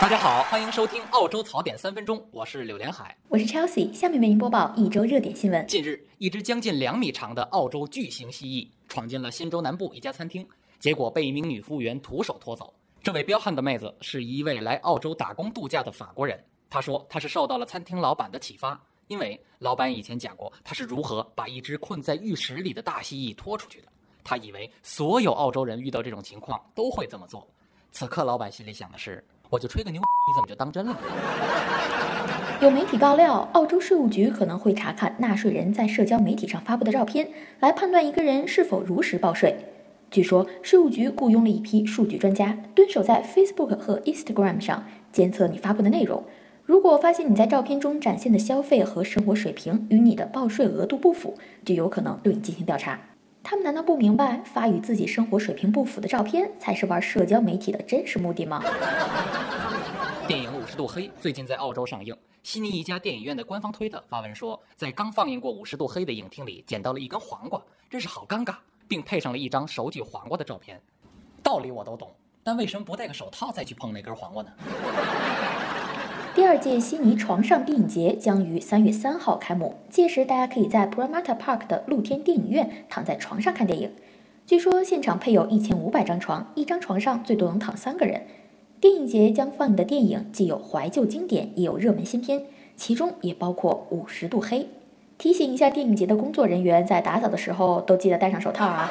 大家好，欢迎收听澳洲槽点三分钟，我是柳连海，我是 Chelsea，下面为您播报一周热点新闻。近日，一只将近两米长的澳洲巨型蜥蜴闯进了新州南部一家餐厅，结果被一名女服务员徒手拖走。这位彪悍的妹子是一位来澳洲打工度假的法国人，她说她是受到了餐厅老板的启发，因为老板以前讲过他是如何把一只困在浴室里的大蜥蜴拖出去的。他以为所有澳洲人遇到这种情况都会这么做。此刻，老板心里想的是：我就吹个牛，你怎么就当真了？有媒体爆料，澳洲税务局可能会查看纳税人在社交媒体上发布的照片，来判断一个人是否如实报税。据说，税务局雇佣了一批数据专家，蹲守在 Facebook 和 Instagram 上监测你发布的内容。如果发现你在照片中展现的消费和生活水平与你的报税额度不符，就有可能对你进行调查。他们难道不明白发与自己生活水平不符的照片才是玩社交媒体的真实目的吗？电影《五十度黑》最近在澳洲上映，悉尼一家电影院的官方推特发文说，在刚放映过《五十度黑》的影厅里捡到了一根黄瓜，真是好尴尬。并配上了一张手举黄瓜的照片，道理我都懂，但为什么不戴个手套再去碰那根黄瓜呢？第二届悉尼床上电影节将于三月三号开幕，届时大家可以在 Pramata Park 的露天电影院躺在床上看电影。据说现场配有一千五百张床，一张床上最多能躺三个人。电影节将放映的电影既有怀旧经典，也有热门新片，其中也包括《五十度黑》。提醒一下电影节的工作人员，在打扫的时候都记得戴上手套啊！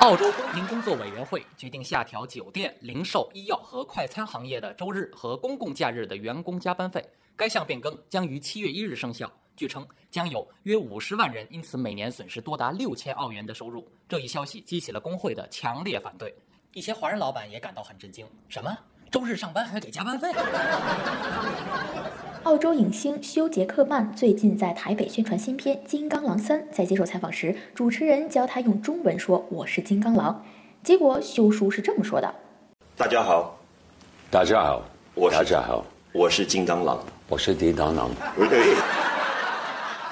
澳洲公平工作委员会决定下调酒店、零售、医药和快餐行业的周日和公共假日的员工加班费。该项变更将于七月一日生效。据称，将有约五十万人因此每年损失多达六千澳元的收入。这一消息激起了工会的强烈反对，一些华人老板也感到很震惊：什么？周日上班还给加班费？澳洲影星休·杰克曼最近在台北宣传新片《金刚狼三》。在接受采访时，主持人教他用中文说“我是金刚狼”，结果休叔是这么说的：“大家好，大家好，我大家好，我是金刚狼，我是叮当狼。”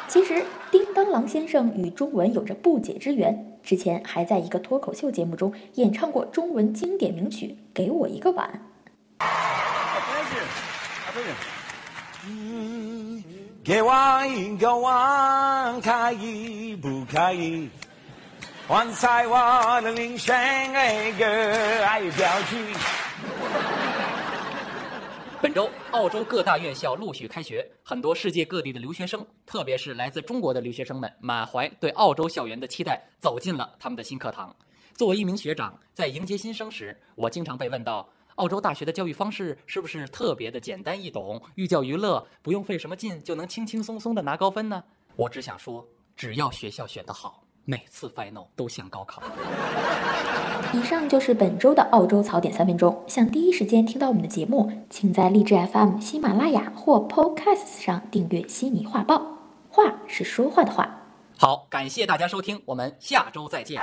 其实，叮当狼先生与中文有着不解之缘，之前还在一个脱口秀节目中演唱过中文经典名曲《给我一个碗》。给我一个吻，可以不可以？换菜我的领先那个爱表情。本周，澳洲各大院校陆续开学，很多世界各地的留学生，特别是来自中国的留学生们，满怀对澳洲校园的期待，走进了他们的新课堂。作为一名学长，在迎接新生时，我经常被问到。澳洲大学的教育方式是不是特别的简单易懂，寓教于乐，不用费什么劲就能轻轻松松的拿高分呢？我只想说，只要学校选得好，每次 final 都像高考。以上就是本周的澳洲槽点三分钟。想第一时间听到我们的节目，请在荔枝 FM、喜马拉雅或 Podcast 上订阅《悉尼画报》，话是说话的话。好，感谢大家收听，我们下周再见。